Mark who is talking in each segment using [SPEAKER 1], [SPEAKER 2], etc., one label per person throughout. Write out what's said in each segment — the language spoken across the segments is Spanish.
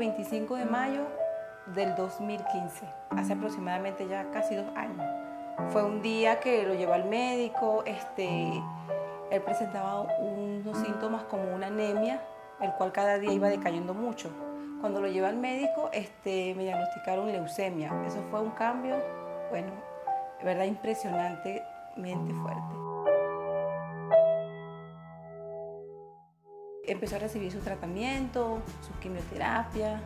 [SPEAKER 1] 25 de mayo del 2015, hace aproximadamente ya casi dos años. Fue un día que lo llevé al médico, este, él presentaba unos síntomas como una anemia, el cual cada día iba decayendo mucho. Cuando lo llevé al médico, este, me diagnosticaron leucemia. Eso fue un cambio, bueno, de verdad impresionantemente fuerte. Empezó a recibir su tratamiento, su quimioterapia,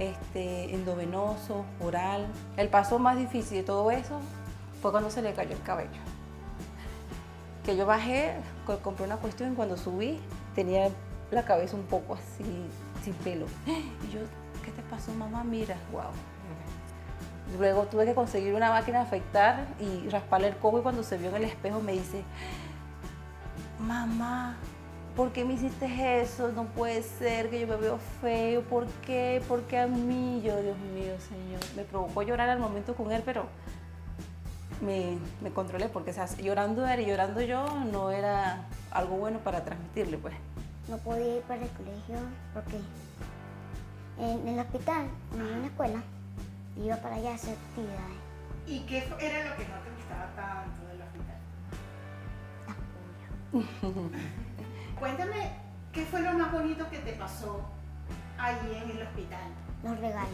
[SPEAKER 1] este, endovenoso, oral. El paso más difícil de todo eso fue cuando se le cayó el cabello. Que yo bajé, compré una cuestión y cuando subí tenía la cabeza un poco así, sin pelo. Y yo, ¿qué te pasó mamá? Mira, wow. Luego tuve que conseguir una máquina de afeitar y rasparle el coco y cuando se vio en el espejo me dice, mamá, ¿por qué me hiciste eso? No puede ser que yo me veo feo. ¿Por qué? ¿Por qué a mí? Yo, Dios mío, Señor. Me provocó llorar al momento con él, pero me, me controlé porque o sea, llorando él y llorando yo no era algo bueno para transmitirle, pues.
[SPEAKER 2] No podía ir para el colegio porque en el hospital, en la escuela, iba para allá a hacer actividades.
[SPEAKER 3] ¿Y qué era lo que no te gustaba tanto del hospital? Cuéntame, ¿qué fue lo más bonito que te pasó allí en el hospital?
[SPEAKER 2] Los regalos.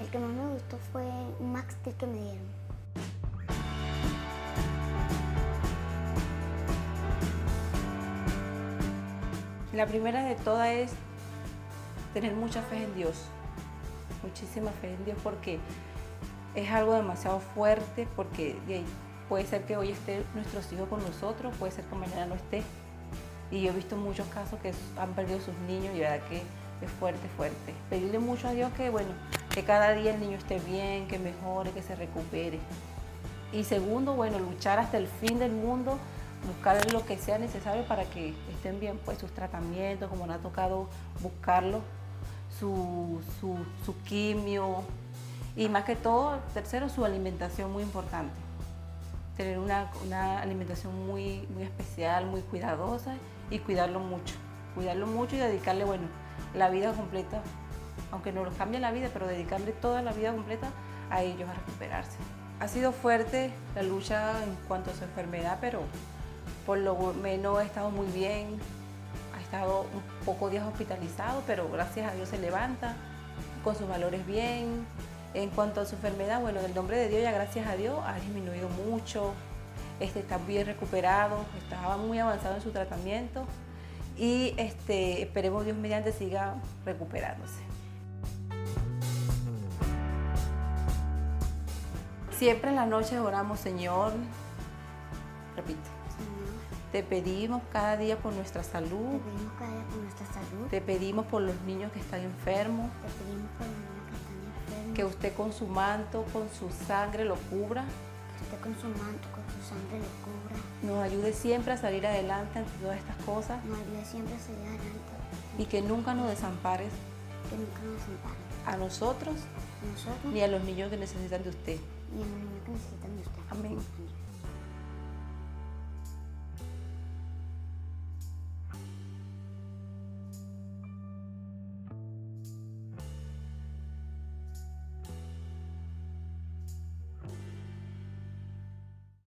[SPEAKER 2] El que más me gustó fue un Max Steel que me dieron.
[SPEAKER 1] La primera de todas es tener mucha fe en Dios, muchísima fe en Dios porque es algo demasiado fuerte porque puede ser que hoy esté nuestros hijos con nosotros, puede ser que mañana no esté. Y yo he visto muchos casos que han perdido sus niños y verdad que es fuerte, fuerte. Pedirle mucho a Dios que, bueno, que cada día el niño esté bien, que mejore, que se recupere. Y segundo, bueno, luchar hasta el fin del mundo buscar lo que sea necesario para que estén bien pues sus tratamientos, como nos ha tocado buscarlo, su, su, quimio y más que todo, tercero, su alimentación muy importante. Tener una, alimentación muy, muy especial, muy cuidadosa y cuidarlo mucho. Cuidarlo mucho y dedicarle, bueno, la vida completa, aunque no lo cambie la vida, pero dedicarle toda la vida completa a ellos a recuperarse. Ha sido fuerte la lucha en cuanto a su enfermedad, pero por lo menos ha estado muy bien, ha estado un poco días hospitalizado, pero gracias a Dios se levanta con sus valores bien. En cuanto a su enfermedad, bueno, en el nombre de Dios ya gracias a Dios ha disminuido mucho, este, está bien recuperado, estaba muy avanzado en su tratamiento y este, esperemos Dios mediante siga recuperándose. Siempre en la noche oramos, Señor, repito, te pedimos cada día por nuestra salud.
[SPEAKER 2] Te pedimos cada día por nuestra salud.
[SPEAKER 1] Te pedimos por los niños que están enfermos.
[SPEAKER 2] Te pedimos por los niños que están enfermos.
[SPEAKER 1] Que usted con su manto, con su sangre lo cubra.
[SPEAKER 2] Que usted con su manto, con su sangre lo cubra.
[SPEAKER 1] Nos ayude siempre a salir adelante ante todas estas cosas.
[SPEAKER 2] Nos ayude siempre a salir adelante.
[SPEAKER 1] Y que nunca nos desampares.
[SPEAKER 2] Que nunca nos desampares.
[SPEAKER 1] A nosotros,
[SPEAKER 2] a nosotros
[SPEAKER 1] ni a los niños que necesitan de usted.
[SPEAKER 2] Ni a los niños que necesitan de usted.
[SPEAKER 1] Amén.